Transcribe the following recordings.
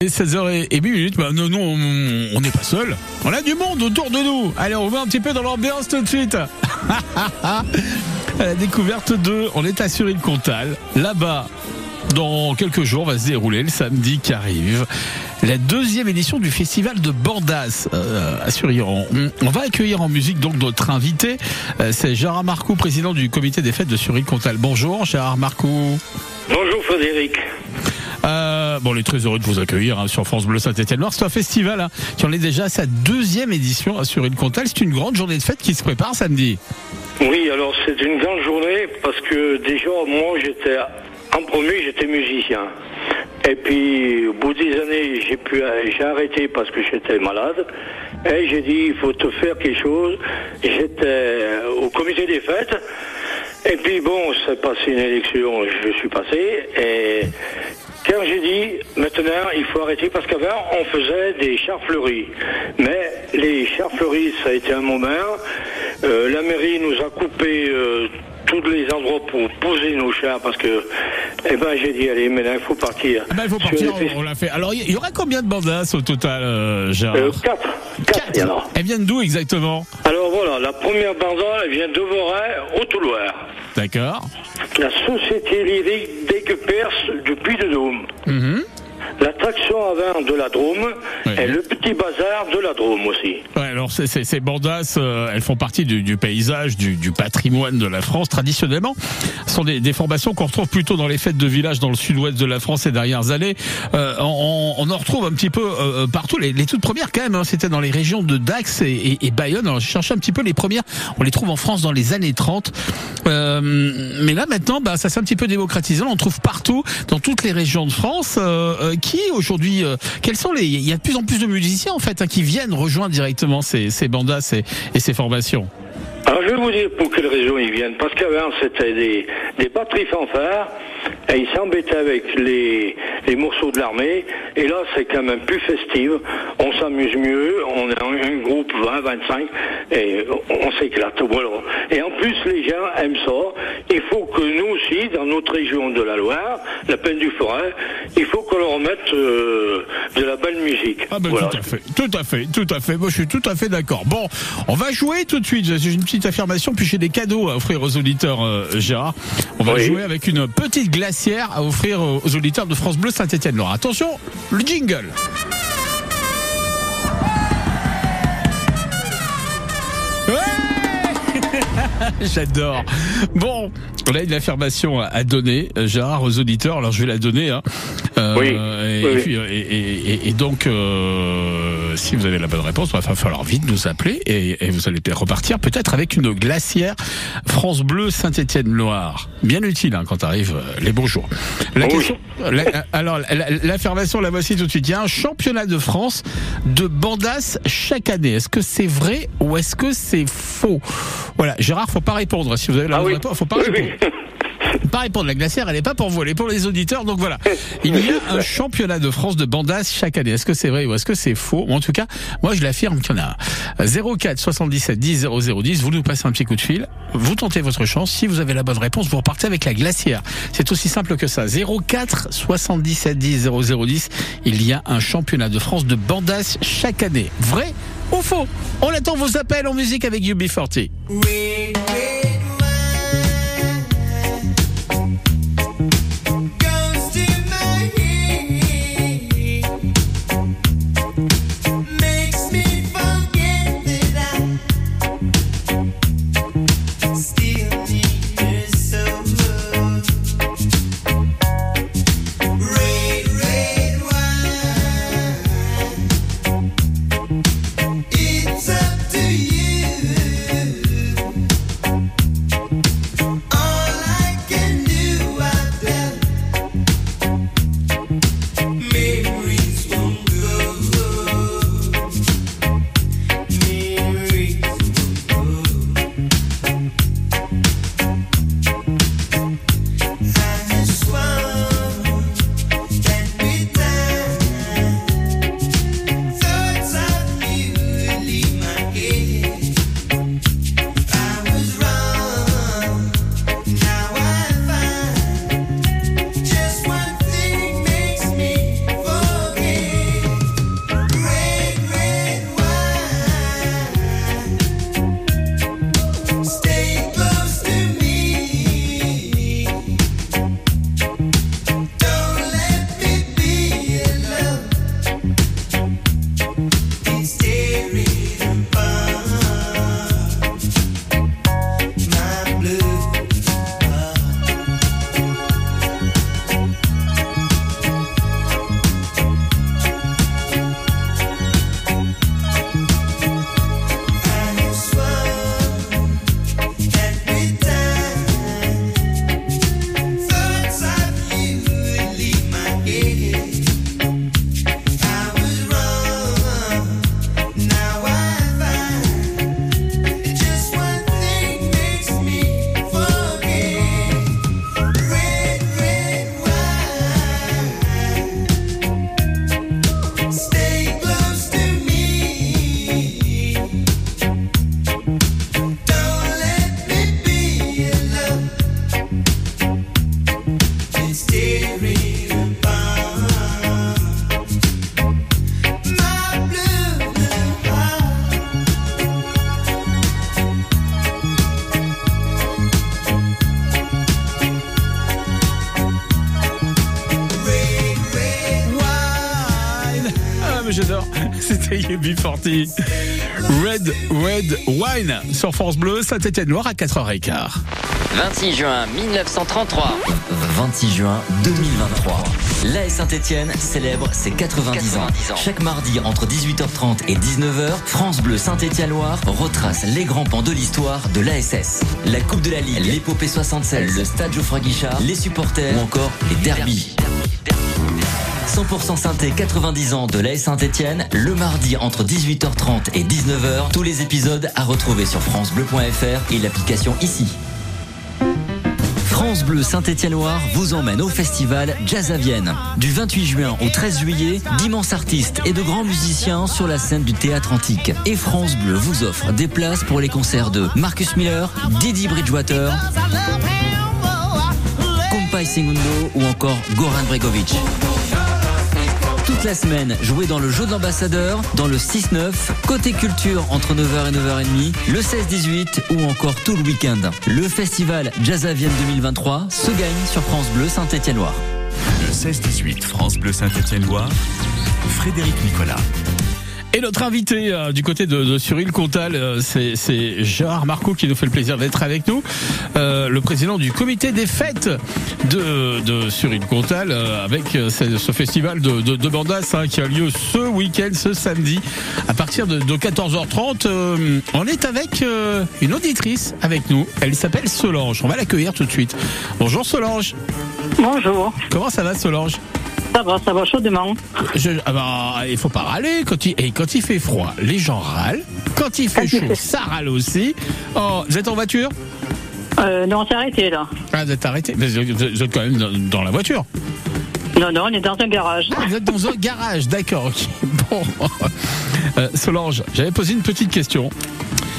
Et 16h08 minutes, bah non, non, on n'est pas seul. On a du monde autour de nous. Allez, on va un petit peu dans l'ambiance tout de suite. à la découverte de, on est à Suril-Comtal. Là-bas, dans quelques jours, va se dérouler le samedi qui arrive la deuxième édition du festival de Bandas euh, à Suriron. On, va accueillir en musique donc notre invité. Euh, c'est Gérard Marcoux, président du comité des fêtes de Suril-Comtal. Bonjour Gérard Marcoux. Bonjour Frédéric. Euh, bon, on est très heureux de vous accueillir hein, sur France Bleu Saint-Étienne-Noir. C'est un festival hein, qui en est déjà à sa deuxième édition à Suril-Comtal. C'est une grande journée de fête qui se prépare samedi. Oui, alors c'est une grande journée parce que déjà moi j'étais en premier j'étais musicien. Et puis au bout des années j'ai pu j'ai arrêté parce que j'étais malade. Et j'ai dit il faut te faire quelque chose. J'étais au comité des fêtes. Et puis bon, c'est passé une élection, je suis passé. Et quand j'ai dit, maintenant, il faut arrêter parce qu'avant, on faisait des chars fleuris. Mais les chars fleuris, ça a été un moment. Euh, la mairie nous a coupé euh, tous les endroits pour poser nos chars parce que, eh ben, j'ai dit, allez, maintenant, il faut partir. Ah ben, il faut partir, on, l'a fait. Alors, il y aura combien de bandas au total, euh, Gérard Quatre. Quatre, alors. Elles viennent d'où exactement? Alors la première banda, elle vient de Voray, au Touloir. D'accord. La société lyrique Perse du Puy-de-Dôme. Mhm. L'attraction avant de la Drôme et le petit bazar de la Drôme aussi. Ouais, alors ces, ces, ces bandas, euh, elles font partie du, du paysage, du, du, patrimoine de la France traditionnellement. Ce sont des, des formations qu'on retrouve plutôt dans les fêtes de village dans le sud-ouest de la France ces dernières années. Euh, on, on, en retrouve un petit peu euh, partout. Les, les, toutes premières quand même, hein, c'était dans les régions de Dax et, et, et Bayonne. Alors je cherchais un petit peu les premières. On les trouve en France dans les années 30. Euh, mais là maintenant, bah, ça s'est un petit peu démocratisé. On trouve partout, dans toutes les régions de France. Euh, aujourd'hui euh, Quels sont les Il y a de plus en plus de musiciens en fait hein, qui viennent rejoindre directement ces, bandas et, et ces formations. Alors je vais vous dire pour quelle raison ils viennent. Parce qu'avant c'était des, des batteries fanfares et ils s'embêtaient avec les, les morceaux de l'armée. Et là c'est quand même plus festif. On s'amuse mieux. On est un, un groupe 20, 25 et on, on s'éclate. Voilà. Et en plus les gens aiment ça. Il faut que nous aussi, dans notre région de la Loire, la Plaine du Forêt, il faut qu'on leur mette euh, de la belle musique. Ah ben voilà. tout à fait, tout à fait, tout à fait. Moi je suis tout à fait d'accord. Bon, on va jouer tout de suite. J'ai une petite affirmation, puis j'ai des cadeaux à offrir aux auditeurs, euh, Gérard. On va Oui. jouer avec une petite à offrir aux auditeurs de France Bleu Saint-Étienne-Loire. Attention, le jingle. J'adore. Bon, on a une affirmation à- à donner, euh, Gérard, aux auditeurs. Alors je vais la donner. Hein. Euh, Oui, Et, oui, puis, euh, et- et- donc, euh, si vous avez la bonne réponse, il va falloir vite nous appeler et, vous allez repartir peut-être avec une glacière France Bleu Saint-Étienne-Loire. Bien utile hein, quand arrivent les beaux jours. La Oui. question, la- alors la- l'affirmation la voici tout de suite. Il y a un championnat de France de bandas chaque année. Est-ce que c'est vrai ou est-ce que c'est faux? Voilà, Gérard, faut pas répondre. Si vous avez la Ah bonne oui. réponse, faut pas Oui, répondre. Pas répondre. La glacière, elle est pas pour vous, elle est pour les auditeurs. Donc voilà. Il y a un championnat de France de bandas chaque année. Est-ce que c'est vrai ou est-ce que c'est faux? En tout cas, moi je l'affirme qu'il y en a un. 04 77 10 00 10. Vous nous passez un petit coup de fil. Vous tentez votre chance. Si vous avez la bonne réponse, vous repartez avec la glacière. C'est aussi simple que ça. 04 77 10 00 10. Il y a un championnat de France de bandas chaque année. Vrai ou faux? On attend vos appels en musique avec UB40. Goes Red Red Wine sur France Bleu, Saint-Étienne Noir à 4h15. 26 juin 1933. 26 juin 2023. L'AS Saint-Étienne célèbre ses 90, ans. Chaque mardi entre 18h30 et 19h, France Bleu Saint-Étienne-Loire retrace les grands pans de l'histoire de l'ASS. La Coupe de la Ligue, l'épopée 76, le stade Geoffroy Guichard, les supporters ou encore les derbys. 100% synthé 90 ans de l'AS Saint-Etienne, le mardi entre 18h30 et 19h, tous les épisodes à retrouver sur francebleu.fr et l'application ici. France Bleu Saint-Étienne-Loire vous emmène au festival Jazz à Vienne. Du 28 juin au 13 juillet, d'immenses artistes et de grands musiciens sur la scène du théâtre antique. Et France Bleu vous offre des places pour les concerts de Marcus Miller, Didi Bridgewater, Kumpai Segundo ou encore Goran Bregovic. Toute la semaine, jouez dans le jeu de l'ambassadeur, dans le 6-9, côté culture entre 9h et 9h30, le 16-18 ou encore tout le week-end. Le festival Jazz Vienne 2023 se gagne sur France Bleu Saint-Étienne-Loire. Le 16-18 France Bleu Saint-Étienne-Loire, Frédéric Nicolas. Et notre invité euh, du côté de, de Cyril Comtal, euh, c'est Gérard Marco qui nous fait le plaisir d'être avec nous, euh, le président du comité des fêtes de, de Cyril Comtal, avec ce, ce festival de, de, de bandas hein, qui a lieu ce week-end, ce samedi, à partir de, de 14h30. Euh, on est avec une auditrice avec nous, elle s'appelle Solange, on va l'accueillir tout de suite. Bonjour Solange, Bonjour, comment ça va Solange? Ça va, ça va chaudement. Je, ah bah, il faut pas râler quand il, et quand il fait froid, les gens râlent. Quand il fait chaud, ça râle aussi. Oh, vous êtes en voiture? Euh, non, on s'est arrêté là. Ah, vous êtes arrêté? Mais vous êtes quand même dans, dans la voiture. Non, non, on est dans un garage. Ah, vous êtes dans un garage, d'accord. Bon, Euh, Solange, j'avais posé une petite question.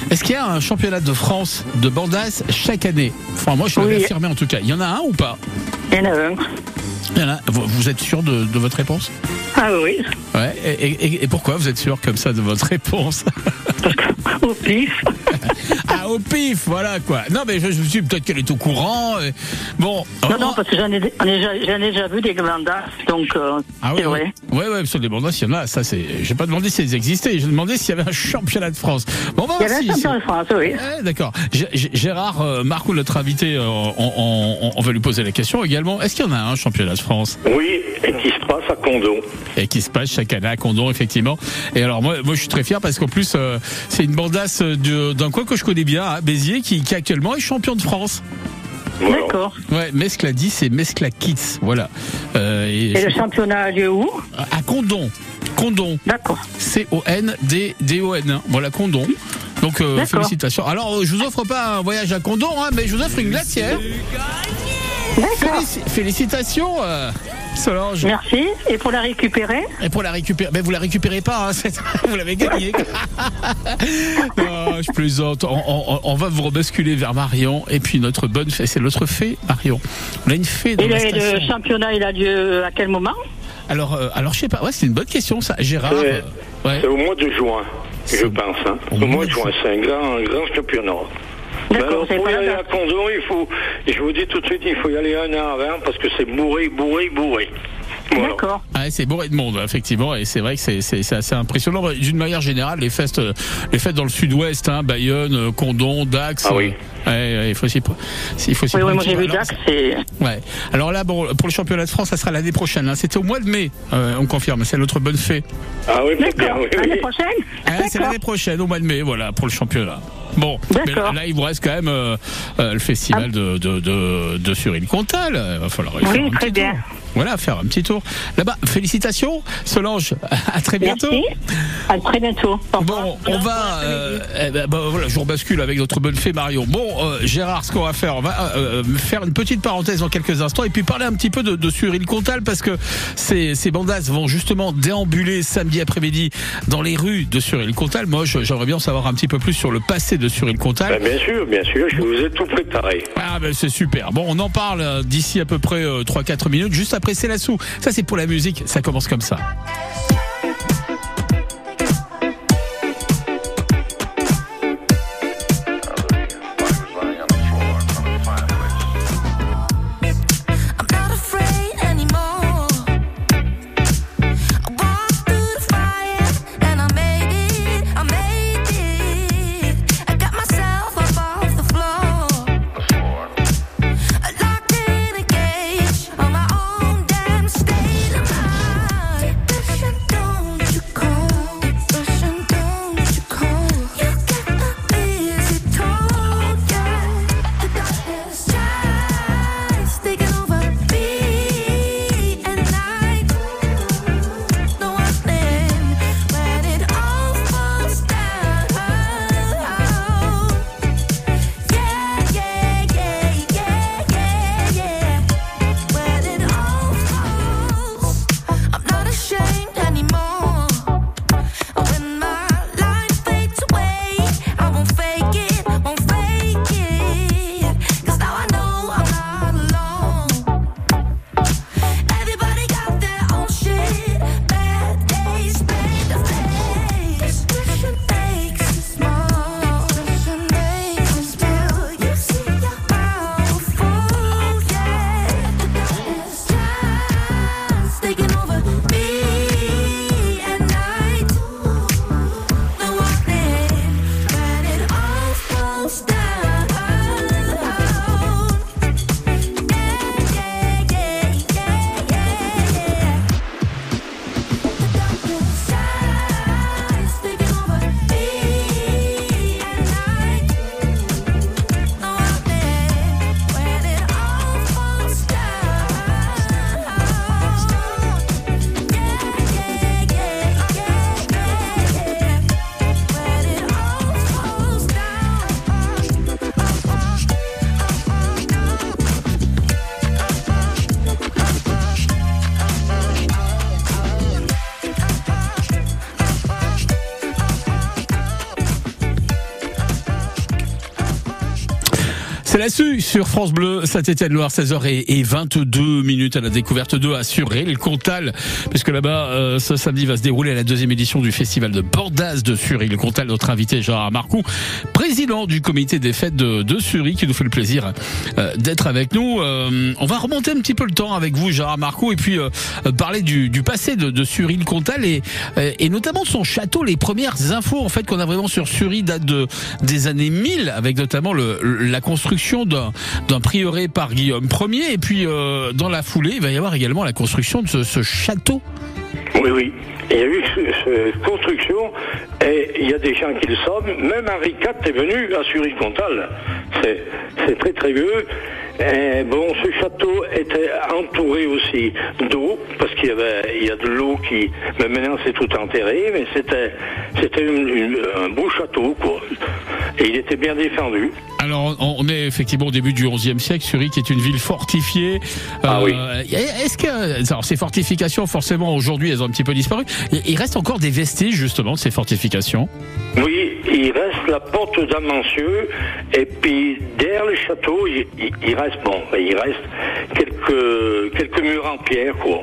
Est-ce qu'il y a un championnat de France de bandas chaque année? Enfin, moi, je l'avais Oui. affirmé en tout cas. Il y en a un ou pas? Il y en a un. Vous, vous êtes sûr de, de votre réponse? Ah oui, Ouais. Et, et- et pourquoi vous êtes sûr comme ça de votre réponse? Parce qu'au pif, Ah, au pif, voilà quoi. Non, mais je, je me suis peut-être qu'elle est au courant. et- Bon. non, on- non, parce que j'en ai, j'en ai déjà- j'en ai déjà vu des glandas, donc euh, Ah oui, c'est vrai. Ouais, ouais, sur les bandas, il y en a. Ça, c'est. J'ai pas demandé si elles existaient. J'ai demandé s'il y avait un championnat de France. Bon, bah, Il y avait un champion de France, oui. D'accord. Gé- Gé- Gérard euh, notre invité, euh, on, on- on va lui poser la question également. Est-ce qu'il y en a un championnat France Oui, et qui se passe à Condon. et qui se passe chaque année à Condon, effectivement. Et alors moi, moi, je suis très fier parce qu'en plus, euh, c'est une bandasse de- d'un coin que je connais bien, à Béziers, qui, qui actuellement est champion de France. Voilà. D'accord. Ouais, Mescla 10 c'est Mescla Kids, voilà. Euh, et Et le championnat a lieu où? À Condon, Condon, D'accord. C-O-N-D-D-O-N. hein. Voilà, Condon. Donc, euh, félicitations. Alors, je vous offre pas un voyage à Condon, hein, mais je vous offre une glacière. Félici- félicitations, euh, Solange. Merci. Et pour la récupérer? Et pour la récupérer, mais vous la récupérez pas, hein, vous l'avez gagnée. non, je plaisante. On, on- on va vous rebasculer vers Marion et puis notre bonne fée, c'est notre fée Marion. On a une fée dans Et la le, championnat, il a lieu à quel moment? Alors, euh, alors je sais pas. Ouais, c'est une bonne question ça, Gérard. C'est- euh, ouais. C'est au mois de juin, je pense. Hein. au Au mois de de juin, c'est un grand, un grand championnat. D'accord, savez pour pas y aller à Condon, il faut, je vous dis tout de suite, il faut y aller un an avant parce que c'est bourré, bourré, bourré. Voilà. D'accord. Ouais, c'est bourré de monde, effectivement, et c'est vrai que c'est, assez impressionnant. Bah, D'une manière générale, les fêtes, euh, les fêtes dans le sud-ouest, hein, Bayonne, euh, Condon, Dax. Ah oui. euh, ouais, ouais, il faut s'y, il faut Oui, oui, prendre moi j'ai vu Dax, c'est. Ouais. Alors là, bon, pour le championnat de France, ça sera l'année prochaine. hein. C'était au mois de mai, euh, on confirme. C'est notre bonne fée. Ah oui, c'est bien, D'accord. oui, L'année oui. prochaine Ouais, c'est l'année prochaine, au mois de mai, voilà, pour le championnat. Bon, mais là, il vous reste quand même euh, euh, le festival de, de, de, de Comtal. Il va falloir y Oui, faire un très petit bien. tour. Voilà, faire un petit tour. Là-bas, félicitations, Solange. À très bientôt. Merci. À très bientôt. Au. Bon, on va. euh, eh ben, bah, voilà, je rebascule avec notre bonne fée Marion. Bon, euh, Gérard, ce qu'on va faire, on va faire une petite parenthèse dans quelques instants et puis parler un petit peu de, de Cyril Comtal parce que ces, ces bandas vont justement déambuler samedi après-midi dans les rues de Cyril Comtal. Moi, j'aimerais bien en savoir un petit peu plus sur le passé de Cyril Comtal. Ben, bien sûr, bien sûr, je vous ai tout préparé. Ah ben c'est super. Bon, on en parle euh, d'ici à peu près euh, 3-4 minutes, juste après c'est la sous. Ça c'est pour la musique, ça commence comme ça. La su sur France Bleu, Saint-Étienne-Loire, 16h et 22 minutes à la découverte de Assuré, le Comtal, puisque là-bas, euh, ce samedi va se dérouler la deuxième édition du festival de Bordas de Sury. Le Comtal, notre invité Gérard Marcoux, président du comité des fêtes de, de Sury, qui nous fait le plaisir euh, d'être avec nous. Euh, on va remonter un petit peu le temps avec vous, Gérard Marcoux, et puis parler du, du passé de, de Sury, le Comtal, et, et notamment de son château. Les premières infos en fait qu'on a vraiment sur Sury datent de, des années 1000, avec notamment le, la construction d'un prieuré par Guillaume Ier, et puis euh, dans la foulée, il va y avoir également la construction de ce, château. Oui, oui. Il y a eu ce- cette construction et il y a des gens qui le savent. Même Henri IV est venu à Sury-Comtal. C'est très très vieux. Et bon, ce château était entouré aussi d'eau parce qu'il y avait il y a de l'eau qui. Mais maintenant c'est tout enterré, mais c'était c'était un beau château quoi. Et il était bien défendu. Alors, on est effectivement au début du XIe siècle. Qui est une ville fortifiée. Ah oui. Est-ce que alors, ces fortifications, forcément, aujourd'hui, elles ont un petit peu disparu. Il- Il reste encore des vestiges justement de ces fortifications? Oui, il reste la porte d'Amancieux, et puis derrière le château, il, il- il reste bon, il reste quelques quelques murs en pierre, quoi.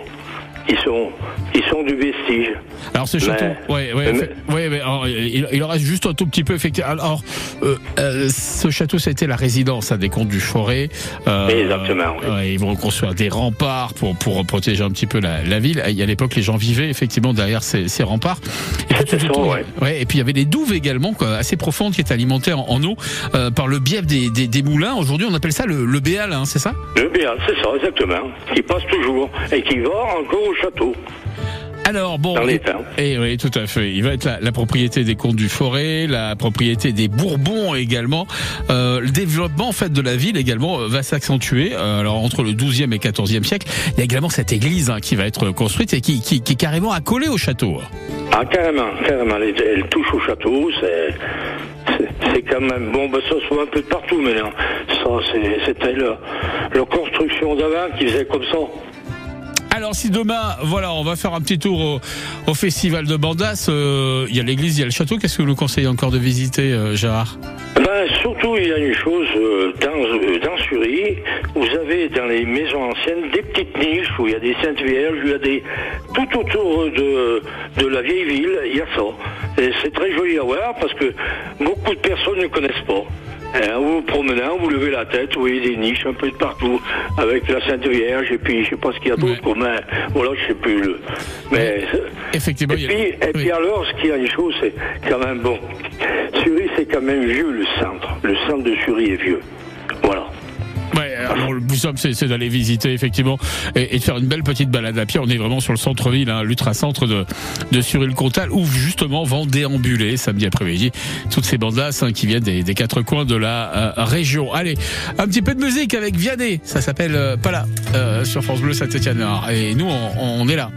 Ils sont ils sont du vestige. Alors ce château, Mais- ouais, ouais, mais- ouais, mais, alors, il, il en reste juste un tout petit peu effectivement. Alors, euh, euh, ce château, été la résidence hein, des comtes du Forêt. Euh, Exactement, oui. ils vont construire des remparts pour pour protéger un petit peu la, la ville. Et à l'époque, les gens vivaient effectivement derrière ces, ces remparts. Et puis, C'était tout autour, ça, ouais. ouais, Et puis il y avait des douves également, quoi, assez profondes, qui étaient alimentées en, en eau par le biais des, des, des moulins. Aujourd'hui, on appelle ça le, le béal, hein, c'est ça? Le béal, c'est ça, exactement. Qui passe toujours et qui va encore château. Alors bon, Dans les et oui, tout à fait. Il va être la, la propriété des comtes du Forêt, la propriété des Bourbons également. Euh, le développement en fait de la ville également euh, va s'accentuer. Euh, alors entre le 12e et 14e siècle, il y a également cette église hein, qui va être construite et qui, qui, qui est carrément accolée au château. Ah carrément, carrément. Elle, elle touche au château, c'est quand même bon. Ben, ça se voit un peu de partout maintenant. Ça, c'était la, la construction d'avant qui faisait comme ça. Alors si demain, voilà, on va faire un petit tour au, festival de Bandas. euh, Il y a l'église, il y a le château. Qu'est-ce que vous nous conseillez encore de visiter, euh, Gérard? Ben, surtout, il y a une chose euh, dans, dans Sury, vous avez dans les maisons anciennes des petites niches où il y a des saintes vierges, il y a des tout autour de, de la vieille ville, il y a ça. Et c'est très joli à voir parce que beaucoup de personnes ne connaissent pas. Hein, vous vous promenez, vous levez la tête, vous voyez des niches un peu de partout avec la Sainte Vierge et puis je sais pas ce qu'il y a d'autre, mais voilà, je sais plus. Le, mais Effectivement, et oui. puis alors, ce qu'il y a une chose, c'est quand même bon. Sury, c'est quand même vieux le centre. Le centre de Sury est vieux. Le plus simple, c'est d'aller visiter effectivement et, de faire une belle petite balade à pied. On est vraiment sur le centre-ville, hein, l'ultra-centre de, de Sury-le-Comtal, où justement vont déambuler samedi après-midi toutes ces bandas hein, qui viennent des, quatre coins de la euh, région. Allez, un petit peu de musique avec Vianney, ça s'appelle euh, Pala euh, sur France Bleu Saint-Etienne. Et nous, on, est là.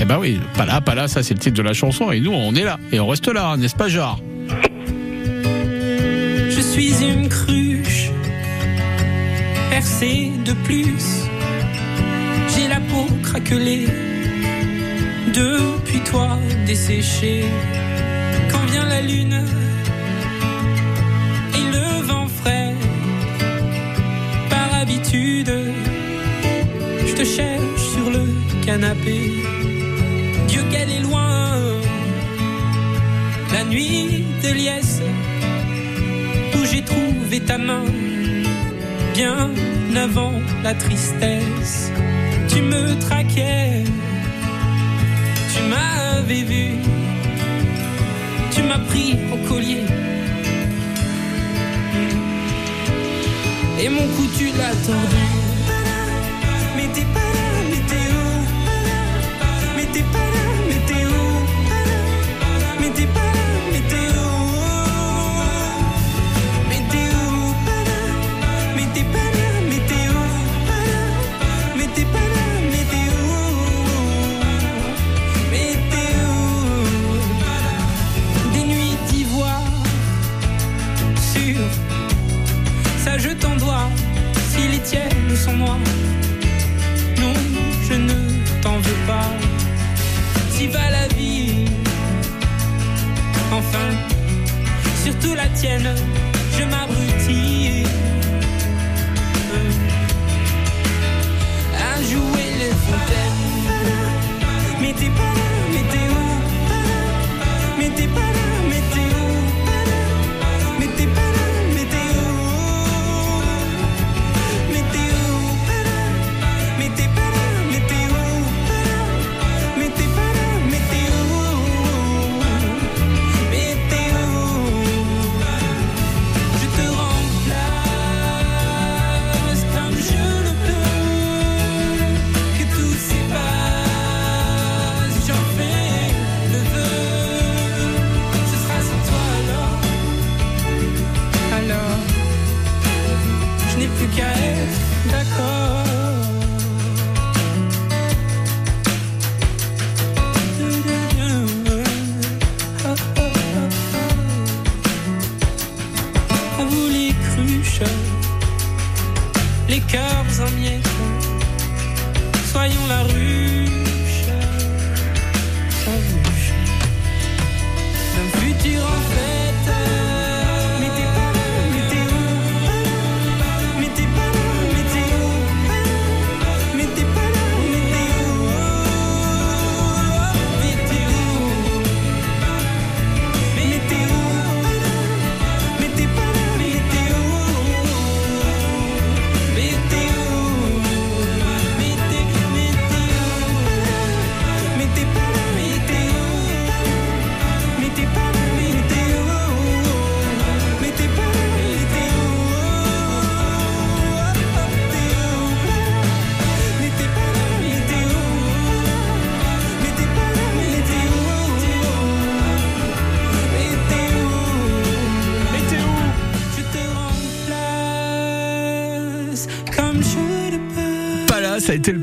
Eh ben oui, Pala, Pala, ça c'est le titre de la chanson. Et nous, on est là et on reste là, hein, n'est-ce pas, Gérard Je suis une cruche percée de plus. J'ai la peau craquelée depuis toi desséchée. Quand vient la lune et le vent frais, par habitude, je te cherche sur le canapé. Dieu qu'elle est loin, la nuit de liesse où j'ai trouvé ta main bien avant la tristesse. Tu me traquais, tu m'avais vu, tu m'as pris au collier. Et mon cou tu l'as. Mais t'es pas si les tiennes sont moi. Non, je ne t'en veux pas. Si va la vie, enfin, surtout la tienne, je m'abrutis. Euh. À jouer les fontaines, mais t'es pas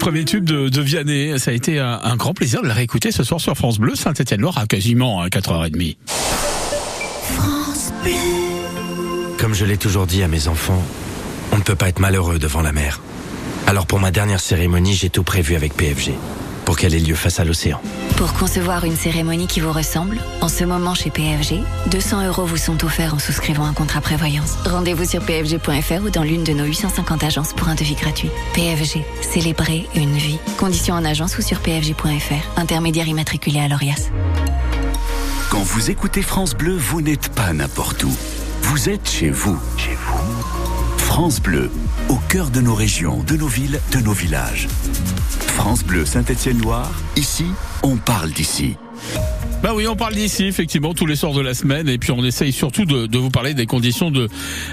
premier tube de, de Vianney. Ça a été un, un grand plaisir de la réécouter ce soir sur France Bleu, Saint-Étienne-Loire à quasiment à 4h30. Comme je l'ai toujours dit à mes enfants, on ne peut pas être malheureux devant la mer. Alors pour ma dernière cérémonie, j'ai tout prévu avec PFG, pour qu'elle ait lieu face à l'océan. Pour concevoir une cérémonie qui vous ressemble, en ce moment chez PFG, 200 euros vous sont offerts en souscrivant un contrat prévoyance. Rendez-vous sur pfg.fr ou dans l'une de nos 850 agences pour un devis gratuit. PFG, célébrer une vie. Conditions en agence ou sur pfg.fr. Intermédiaire immatriculé à l'ORIAS. Quand vous écoutez France Bleu, vous n'êtes pas n'importe où. Vous êtes chez vous. Chez vous. France Bleu, au cœur de nos régions, de nos villes, de nos villages. France Bleu Saint-Étienne-Loire, ici, on parle d'ici. Bah oui, on parle d'ici, effectivement, tous les soirs de la semaine, et puis on essaye surtout de, vous parler des conditions de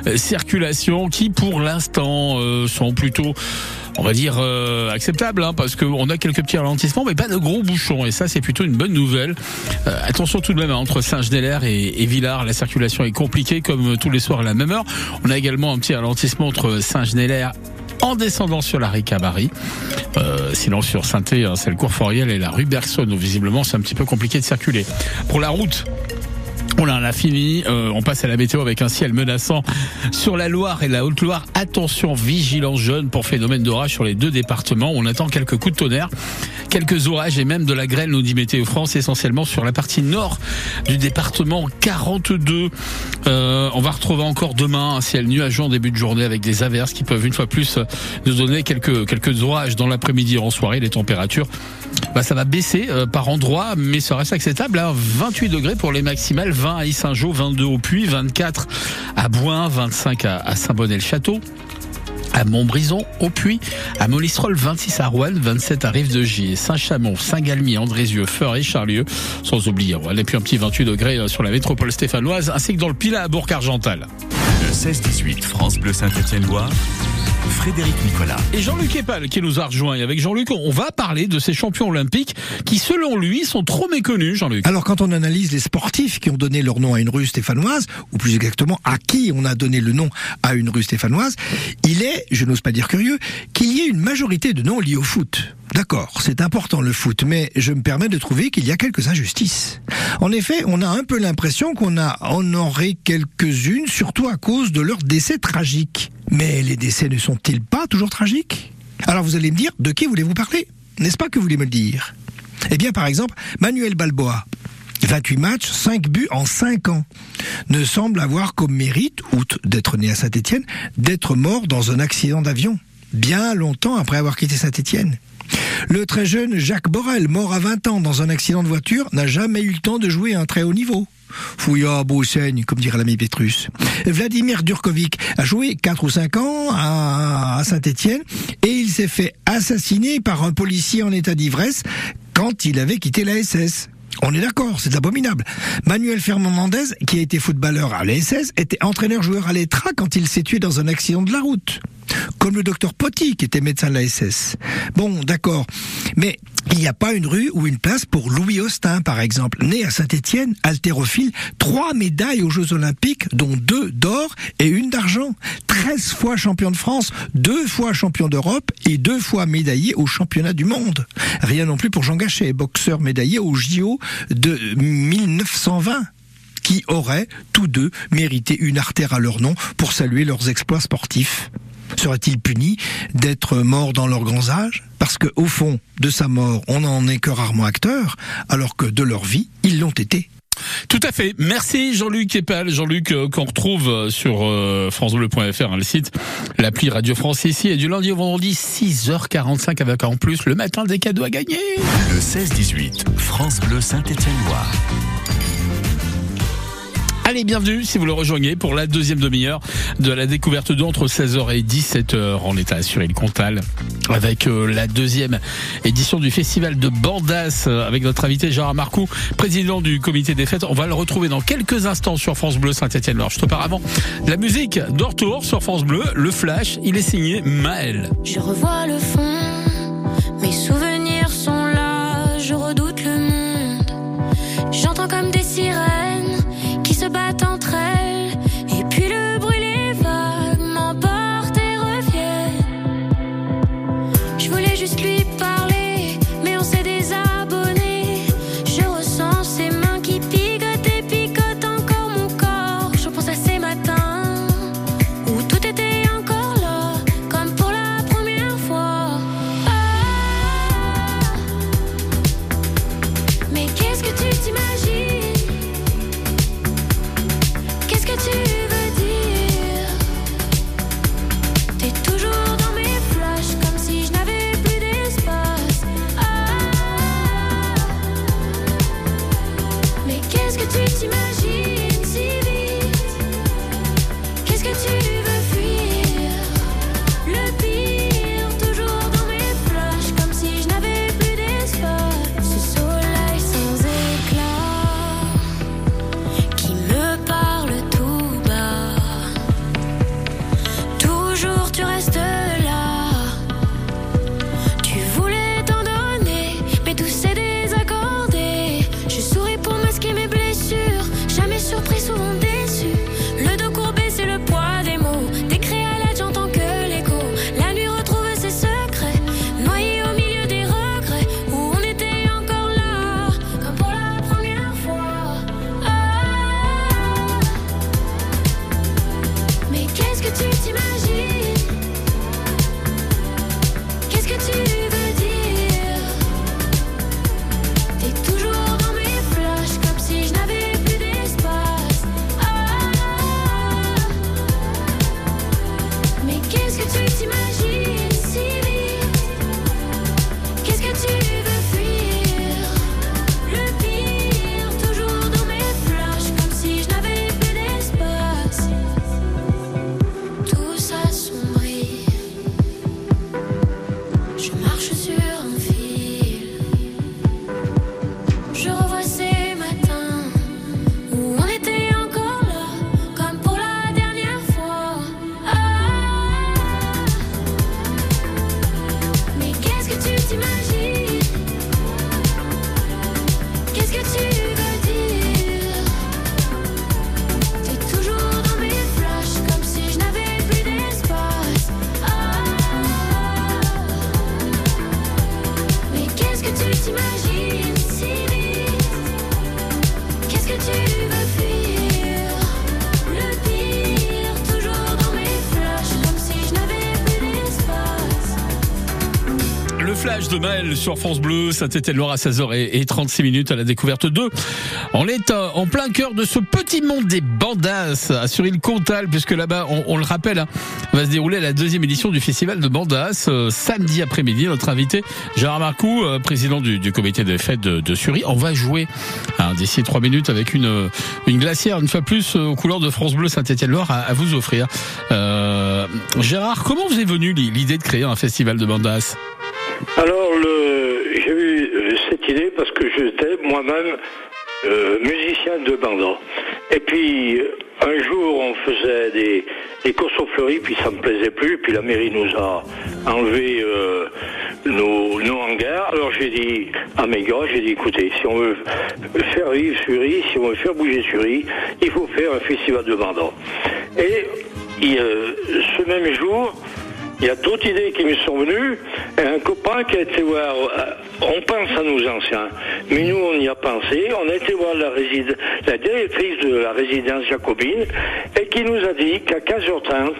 euh, circulation qui, pour l'instant, euh, sont plutôt, on va dire, euh, acceptables, hein, parce qu'on a quelques petits ralentissements, mais pas de gros bouchons, et ça, c'est plutôt une bonne nouvelle. Euh, attention tout de même, hein, entre Saint-Genélaire et, et Villars, la circulation est compliquée, comme tous les soirs à la même heure. On a également un petit ralentissement entre Saint-Genélaire en descendant sur la rue Cabaret. Euh, sinon sur saint hein, c'est le cours Foriel et la rue Bergson. où visiblement, c'est un petit peu compliqué de circuler. Pour la route, on a fini. Euh, on passe à la météo avec un ciel menaçant sur la Loire et la Haute-Loire. Attention, vigilance jaune pour phénomène d'orage sur les deux départements. On attend quelques coups de tonnerre, quelques orages et même de la grêle, nous dit Météo France, essentiellement sur la partie nord du département 42. Euh, on va retrouver encore demain un ciel nuageux en début de journée avec des averses qui peuvent une fois plus nous donner quelques quelques orages dans l'après-midi et en soirée. Les températures, bah, ça va baisser euh, par endroits, mais ça reste acceptable. Hein. 28 degrés pour les maximales, 20 à Issingeau, 22 au Puy, 24 à Boin, 25 à, Saint-Bonnet-le-Château à Montbrison, au Puy, à Molistrol, 26 à Rouen, 27 à Rive-de-Gier, Saint-Chamond, Saint-Galmier, Andrézieux, Feur et Charlieu, sans oublier Rouen. Et puis un petit 28 degrés euh, sur la métropole stéphanoise, ainsi que dans le Pilat à Bourg-Argental. Le 16-18 France Bleu Saint-Étienne-Loire, Frédéric Nicolas. Et Jean-Luc Epal qui nous a rejoint. Et avec Jean-Luc, on va parler de ces champions olympiques qui, selon lui, sont trop méconnus, Jean-Luc. Alors quand on analyse les sportifs qui ont donné leur nom à une rue stéphanoise, ou plus exactement à qui on a donné le nom à une rue stéphanoise, il est, je n'ose pas dire curieux, qu'il y ait une majorité de noms liés au foot. D'accord, c'est important le foot, mais je me permets de trouver qu'il y a quelques injustices. En effet, on a un peu l'impression qu'on a honoré quelques-unes, surtout à cause de leur décès tragique. Mais les décès ne sont-ils pas toujours tragiques? Alors vous allez me dire, de qui voulez-vous parler? N'est-ce pas que vous voulez me le dire? Eh bien, par exemple, Manuel Balboa. 28 matchs, 5 buts en 5 ans. Ne semble avoir comme mérite, outre d'être né à Saint-Étienne, d'être mort dans un accident d'avion. Bien longtemps après avoir quitté Saint-Étienne. Le très jeune Jacques Borel, mort à 20 ans dans un accident de voiture, n'a jamais eu le temps de jouer à un très haut niveau. Fouilla, beau saigne, comme dirait l'ami Pétrus. Vladimir Durkovic a joué 4 ou 5 ans à Saint-Étienne et il s'est fait assassiner par un policier en état d'ivresse quand il avait quitté la SS. On est d'accord, c'est abominable. Manuel Fernandez, qui a été footballeur à l'ASS, était entraîneur-joueur à l'ETRA quand il s'est tué dans un accident de la route. Comme le docteur Potti, qui était médecin de l'ASS. Bon, d'accord. Mais il n'y a pas une rue ou une place pour Louis Austin, par exemple. Né à Saint-Étienne, haltérophile, trois médailles aux Jeux Olympiques, dont deux d'or et une d'argent. 13 fois champion de France, deux fois champion d'Europe et deux fois médaillé au championnat du monde. Rien non plus pour Jean Gachet, boxeur médaillé au JO de 1920 qui auraient, tous deux, mérité une artère à leur nom pour saluer leurs exploits sportifs. Seraient-ils punis d'être morts dans leurs grands âges? Parce que, au fond, de sa mort, on n'en est que rarement acteur, alors que de leur vie, ils l'ont été. Tout à fait. Merci Jean-Luc Epal. Jean-Luc euh, qu'on retrouve euh, sur euh, francebleu.fr, hein, le site, l'appli Radio France ici, et du lundi au vendredi 6h45 avec en plus le matin des cadeaux à gagner. Le 16-18, France Bleu Saint-Étienne-Loire. Allez, bienvenue si vous le rejoignez pour la deuxième demi-heure de la découverte d'eau entre 16h et 17h en état assuré le Comtal avec euh, la deuxième édition du festival de Bandas euh, avec notre invité Gérard Marcoux, président du comité des fêtes. On va le retrouver dans quelques instants sur France Bleu Saint-Etienne-Loire. Juste auparavant, la musique de retour sur France Bleu, le flash, il est signé Maël. Je revois le fond, de Maël sur France Bleu, Saint-Étienne-Loire à 16h36 minutes à la découverte 2. On est euh, en plein cœur de ce petit monde des bandas à Suril-Comtal, puisque là-bas, on, le rappelle, hein, va se dérouler la deuxième édition du festival de bandas euh, samedi après-midi. Notre invité, Gérard Marcoux, euh, président du, comité des fêtes de, de. On va jouer hein, d'ici trois minutes avec une, glacière, une fois plus, aux couleurs de France Bleu Saint-Étienne-Loire à, à vous offrir. Gérard, comment vous est venue l'idée de créer un festival de bandas? Alors, j'ai eu cette idée parce que j'étais moi-même euh, musicien de banda. Et puis, un jour, on faisait des, des courses aux fleuries, puis ça me plaisait plus, puis la mairie nous a enlevé euh, nos, nos hangars. Alors j'ai dit à mes gars, j'ai dit, écoutez, si on veut faire vivre Sury, si on veut faire bouger Sury, il faut faire un festival de banda. Et euh, ce même jour, il y a d'autres idées qui me sont venues. Et un copain qui a été voir, euh, on pense à nos anciens, mais nous on y a pensé. On a été voir la, réside- la directrice de la résidence jacobine et qui nous a dit qu'à 15h30,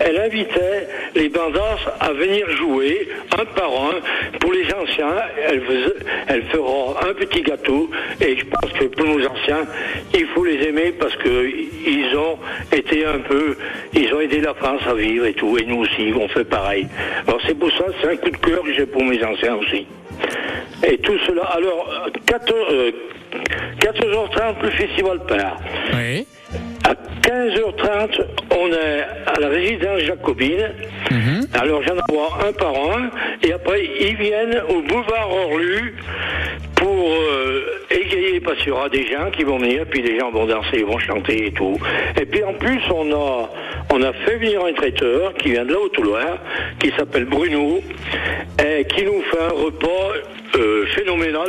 elle invitait les bandas à venir jouer un par un. Pour les anciens, elle, elle fera un petit gâteau et je pense que pour nos anciens, il faut les aimer parce que ils ont été un peu, ils ont aidé la France à vivre et tout, et nous aussi, on fait pareil. Alors c'est pour ça, c'est un coup de cœur que j'ai pour mes anciens aussi. Et tout cela, alors, euh, 14, euh, 14h30, le festival part. Oui. À 15h30, on est à la résidence jacobine. Alors j'en avoir un par un. Et après, ils viennent au boulevard Orlu pour euh, égayer, parce qu'il y aura des gens qui vont venir, puis les gens vont danser, ils vont chanter et tout. Et puis en plus, on a, on a fait venir un traiteur qui vient de là au Loire, qui s'appelle Bruno, et qui nous fait un repas euh, phénoménal,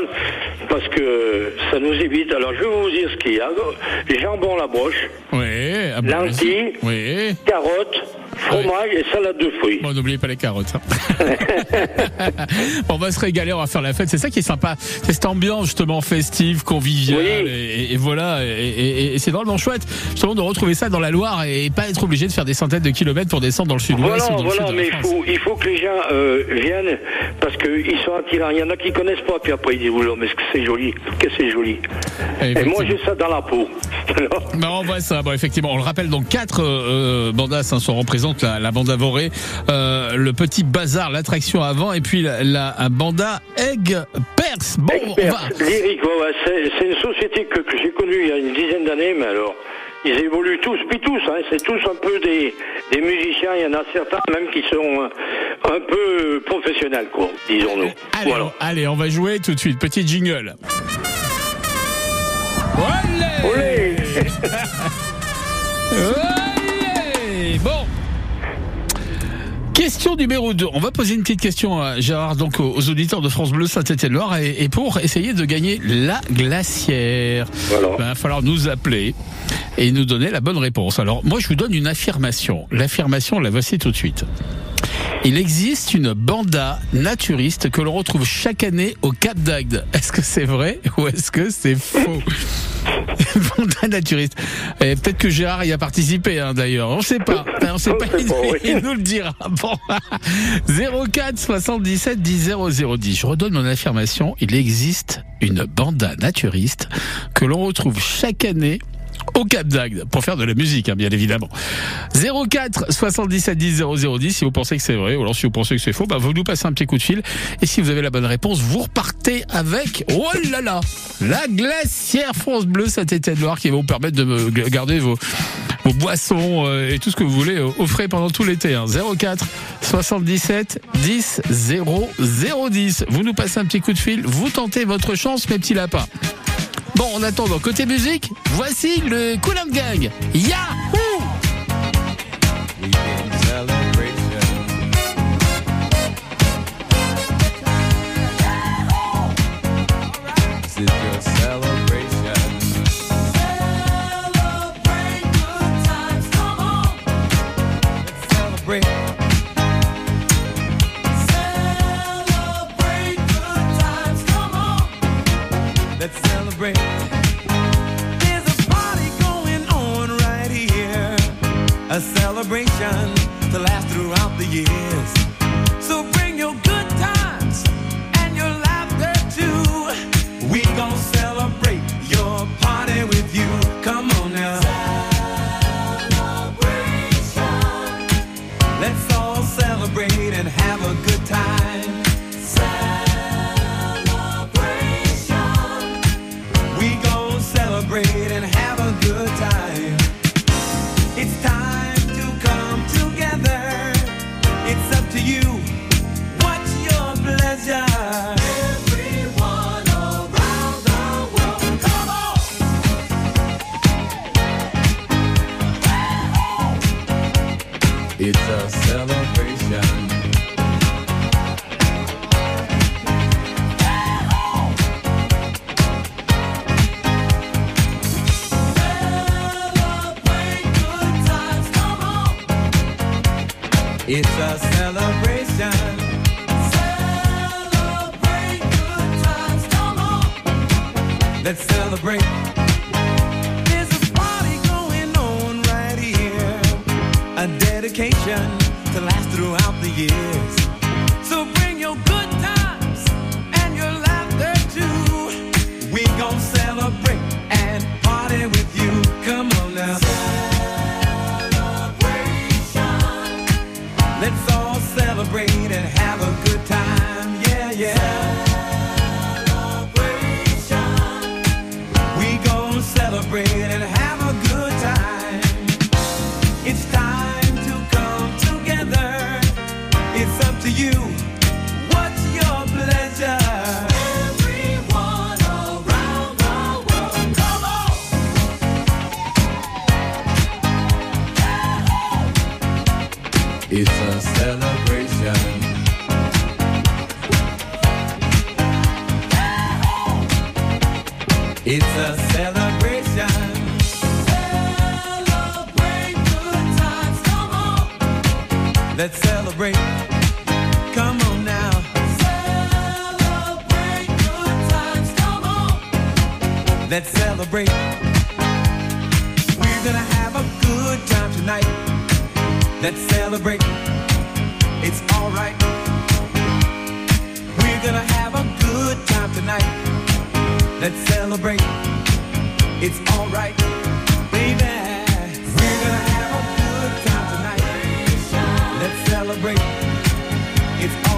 parce que ça nous évite. Alors je vais vous dire ce qu'il y a. Jambon à la broche, Oui. ah bon, lentilles, Oui. carottes, fromage et salade de fruits. Bon, n'oubliez pas les carottes. hein. Bon, on va se régaler, on va faire la fête. C'est ça qui est sympa. C'est cette ambiance justement festive, conviviale. Oui. Et, et voilà. Et, et- et c'est drôlement chouette justement de retrouver ça dans la Loire et pas être obligé de faire des centaines de kilomètres pour descendre dans le sud-ouest Voilà, ou voilà, sud mais il faut, il faut que les gens euh, viennent parce qu'ils sont attirants. Il y en a qui connaissent pas, puis après ils disent Oula, mais est-ce que c'est joli, que c'est joli. Et moi j'ai ça dans la peau. Bah, on voit ça. Bon, effectivement, on le rappelle. Donc quatre euh, bandas hein, sont la, la banda Voré, euh, le petit bazar, l'attraction avant, et puis la, banda Egg Perse. Bon, on va. Lyrique, ouais, ouais, c'est, une société que, que j'ai connue il y a une dizaine d'années, mais alors, ils évoluent tous, puis tous, hein, c'est tous un peu des, des musiciens, il y en a certains même qui sont un peu professionnels, quoi, disons-nous. Allez, allez, on va jouer tout de suite. Petit jingle. Olé Olé Question numéro 2. On va poser une petite question à Gérard, donc aux auditeurs de France Bleu Saint-Étienne-Loire, et, et pour essayer de gagner la glacière, il va falloir nous appeler et nous donner la bonne réponse. Alors, moi, je vous donne une affirmation. L'affirmation, la voici tout de suite. Il existe une banda naturiste que l'on retrouve chaque année au Cap d'Agde. Est-ce que c'est vrai ou est-ce que c'est faux? Banda naturiste. Et peut-être que Gérard y a participé hein, d'ailleurs. On ne sait pas. On sait pas. Il, il nous le dira. Bon. 04 77 10 0010. Je redonne mon affirmation. Il existe une banda naturiste que l'on retrouve chaque année au Cap d'Agde pour faire de la musique, hein, bien évidemment. 04 77 10 0010 si vous pensez que c'est vrai ou alors si vous pensez que c'est faux, bah, vous nous passez un petit coup de fil et si vous avez la bonne réponse, vous repartez avec oh là là la glacière France Bleu Saint-Étienne-Loire qui va vous permettre de me garder vos boissons euh, et tout ce que vous voulez euh, au frais pendant tout l'été. Hein. 04 77 10 0010. Vous nous passez un petit coup de fil, vous tentez votre chance, mes petits lapins. Bon, en attendant, côté musique, voici le and Gang. Yahoo! Celebrate. It's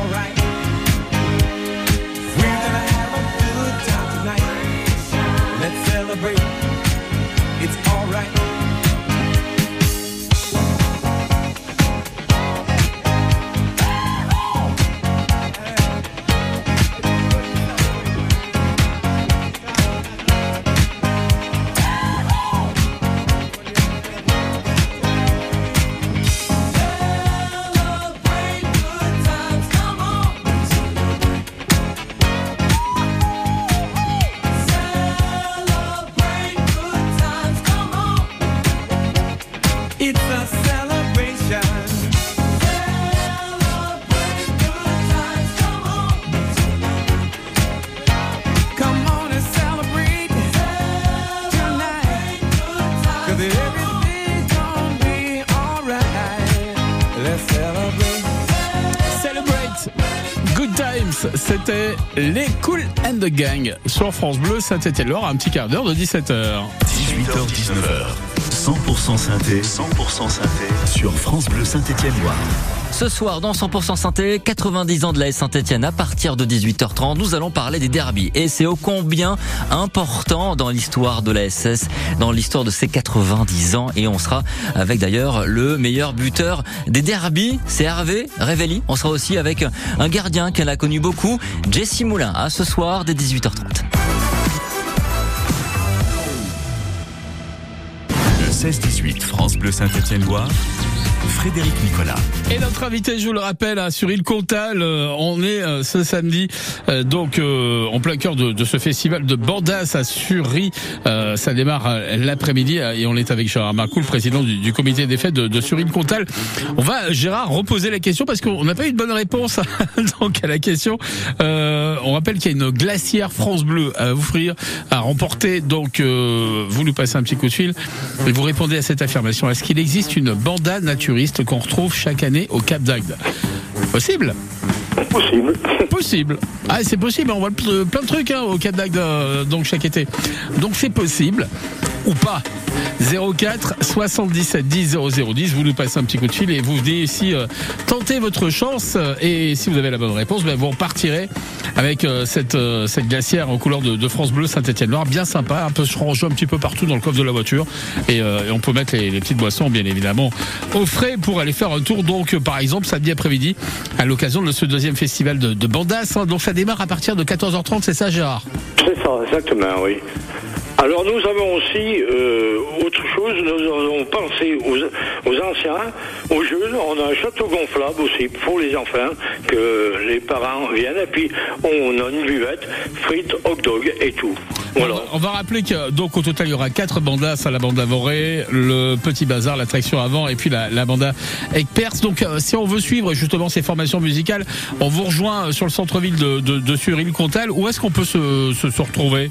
les Cool and the Gang sur France Bleu Saint-Étienne-Loire, un petit quart d'heure de 17h. 18h-19h, 100% synthé, 100% synthé sur France Bleu Saint-Étienne-Loire. Ce soir, dans 100% Synthé, 90 ans de la Saint-Etienne, à partir de 18h30, nous allons parler des derbies. Et c'est ô combien important dans l'histoire de la SS, dans l'histoire de ces 90 ans. Et on sera avec d'ailleurs le meilleur buteur des derbies, c'est Hervé Révelli. On sera aussi avec un gardien qu'elle a connu beaucoup, Jesse Moulin, à ce soir dès 18h30. Le 16-18 France Bleu Saint-Étienne-Loire, Frédéric Nicolas. Et notre invité, je vous le rappelle, à sur île Comtal, euh, on est euh, ce samedi, euh, donc en plein cœur de, ce festival de Bordas à Sury. Ça démarre l'après-midi et on est avec Gérard Marcoux, le président du, comité des fêtes de, de sur île Comtal. On va, Gérard, reposer la question parce qu'on n'a pas eu de bonne réponse donc à la question. On rappelle qu'il y a une glacière France Bleu à offrir, à remporter. Donc, vous nous passez un petit coup de fil et vous répondez à cette affirmation. Est-ce qu'il existe une banda qu'on retrouve chaque année au Cap d'Agde Possible? Possible. Possible. Ah, c'est possible. On voit plein de trucs hein, au Cap d'Agde euh, donc chaque été. Donc c'est possible. Ou pas. 04 77 10 0010, vous nous passez un petit coup de fil et vous venez ici euh, tenter votre chance. Euh, et si vous avez la bonne réponse, ben, vous repartirez avec euh, cette, euh, cette glacière en couleur de, France Bleu Saint-Étienne-Noir, bien sympa, un peu se range un petit peu partout dans le coffre de la voiture. Et, on peut mettre les, petites boissons bien évidemment au frais pour aller faire un tour. Donc par exemple samedi après-midi à l'occasion de ce deuxième festival de, de Bandas, hein. donc ça démarre à partir de 14h30, c'est ça Gérard? C'est ça, exactement, oui. Alors nous avons aussi euh, autre chose, nous avons pensé aux, aux anciens, aux jeunes, on a un château gonflable aussi pour les enfants, que les parents viennent, et puis on a une buvette, frites, hot dog et tout. Voilà. On va- rappeler que donc au total il y aura quatre bandas à la banda Voré, le petit bazar, l'attraction avant et puis la, la banda avec Perse. Donc euh, si on veut suivre justement ces formations musicales, on vous rejoint sur le centre-ville de, de, de Suril-Comtal. Où est-ce qu'on peut se, se, se retrouver?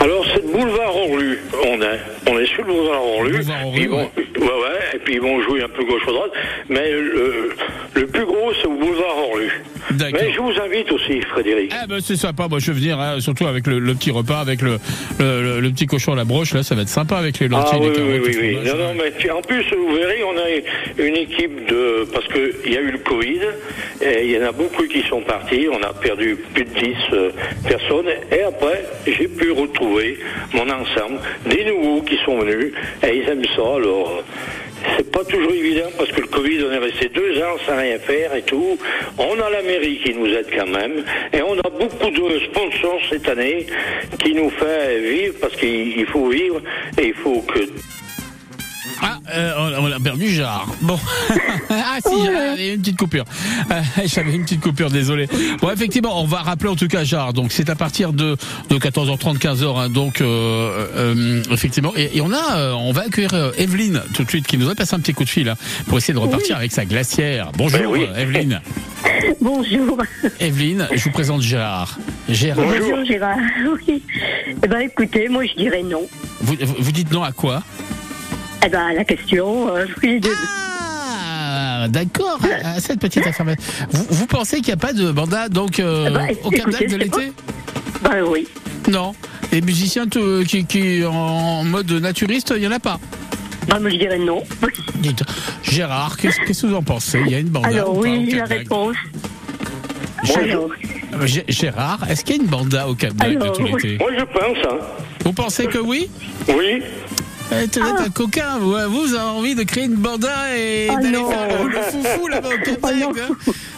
Alors c'est le boulevard Orlu, on est, on est sur le boulevard Orlu. Boulevard Orlu, Ils vont- ouais, ouais, et puis ils vont jouer un peu gauche à droite, mais le, le plus gros c'est au boulevard Orlu. Mais je vous invite aussi, Frédéric. Ah ben c'est sympa, moi je vais venir, hein, surtout avec le, le petit repas, avec le, le, le- le petit cochon à la broche, là ça va être sympa avec les lentilles, Ah oui, oui, oui, oui. Non, non, mais en plus, vous verrez, on a une équipe de... Parce qu'il y a eu le Covid, et il y en a beaucoup qui sont partis, on a perdu plus de 10 euh, personnes, et après, j'ai pu retrouver mon ensemble, des nouveaux qui sont venus, et ils aiment ça, alors... C'est pas toujours évident parce que le Covid, on est resté deux ans sans rien faire et tout. On a la mairie qui nous aide quand même. Et on a beaucoup de sponsors cette année qui nous fait vivre parce qu'il il faut vivre et il faut que euh, on, a perdu Gérard. Bon. ah si, Gérard, il y a une petite coupure. Euh, J'avais une petite coupure, désolé. Bon, effectivement, on va rappeler en tout cas Gérard. Donc c'est à partir de, de 14h30, 15h. hein, donc euh, euh, effectivement, et, et on a, euh, on va accueillir euh, Evelyne tout de suite qui nous a passé un petit coup de fil hein, pour essayer de repartir avec sa glacière. Bonjour Ben oui. euh, Evelyne. Bonjour. Evelyne, je vous présente Gérard. Gérard. Bonjour Gérard. Oui. Eh ben écoutez, moi je dirais non. Vous vous dites non à quoi? Eh ben la question, euh, oui, de... Ah, d'accord. Ah, cette petite affirmation. Vous, vous pensez qu'il n'y a pas de mandat donc euh, Eh ben, au Cap écoutez, de l'été Ben oui. Non. Les musiciens tout- qui, qui en mode naturiste, il n'y en a pas. Ben moi je dirais non. Dites, Gérard, qu'est-ce qu'est-ce que vous en pensez? Il y a une banda Alors ou pas au oui, Cap la d'Agde? réponse. Alors, Euh, Gé- Gérard, est-ce qu'il y a une banda au Cap d'Agde Alors, tout l'été? Moi, je pense, hein. Vous pensez que oui? Oui. Eh, tu Ah. un coquin, vous, hein, vous avez envie de créer une banda et Oh d'aller faire le, le foufou là-bas au Cap d'Agde,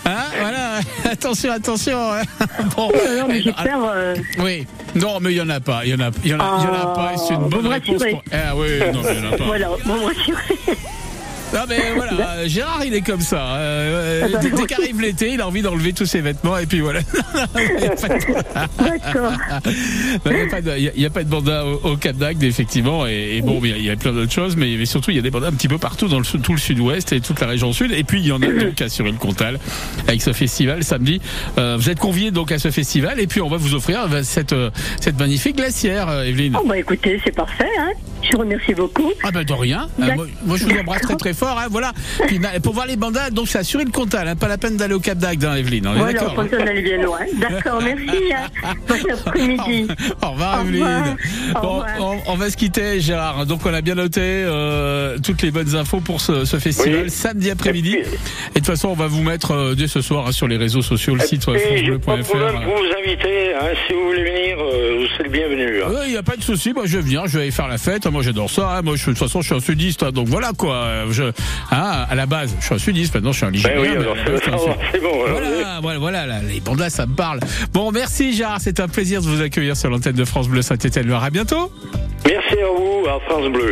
hein Voilà, attention, attention hein. Bon, non, mais eh, alors- euh, Oui, non, mais il y en a pas, il y en en en a pas, c'est une Ah, bonne vous réponse. Pour... Ah oui, non, il y en a pas. Voilà, bon, Non mais voilà, Gérard il est comme ça. euh, Ah bah, dès dès qu'arrive l'été, il a envie d'enlever tous ses vêtements et puis voilà. D'accord. Il n'y a, pas de- il y a- il y a pas de banda au, au Cap d'Agde, effectivement. Et, et bon, il y y a plein d'autres choses, mais, mais surtout, il y a des bandas un petit peu partout dans le, tout le sud-ouest et toute la région sud. Et puis, il y en a donc à Suril-Comtal avec ce festival samedi. Euh, vous êtes conviés donc à ce festival et puis on va vous offrir euh, cette, cette magnifique glacière, Evelyne. Oh bah écoutez, c'est parfait, hein. Je vous remercie beaucoup. Ah ben de rien. Euh, moi, moi, je vous embrasse très très fort. Hein, voilà. Puis, pour voir les bandas, donc c'est à Suril-Comtal. Hein, pas la peine d'aller au Cap d'Agde, hein, Evelyne. On est Voilà, d'accord. on pense d'aller bien loin. D'accord, merci. Hein. Bon après-midi. Au revoir, Au Evelyne. Bon, on, on va se quitter, Gérard. Donc, on a bien noté euh, toutes les bonnes infos pour ce, ce festival Oui. samedi après-midi. Et de toute façon, on va vous mettre euh, dès ce soir hein, sur les réseaux sociaux, le site euh, francebleu.fr. vous inviter. Hein, si vous voulez venir, vous serez le bienvenu. hein. Il n'y a pas de souci, moi je vais venir, je vais aller faire la fête. Moi j'adore ça. Moi je, de toute façon je suis un sudiste, donc voilà quoi. Je, hein, à la base, je suis un sudiste. Maintenant je suis un ligérien. Ben oui, alors, sudiste. c'est bon, alors, Voilà, voilà, voilà, là, les bandas ça me parle. Bon, merci Gérard, c'est un plaisir de vous accueillir sur l'antenne de France Bleu Saint-Étienne-Loire. À bientôt. Merci à vous, à France Bleu.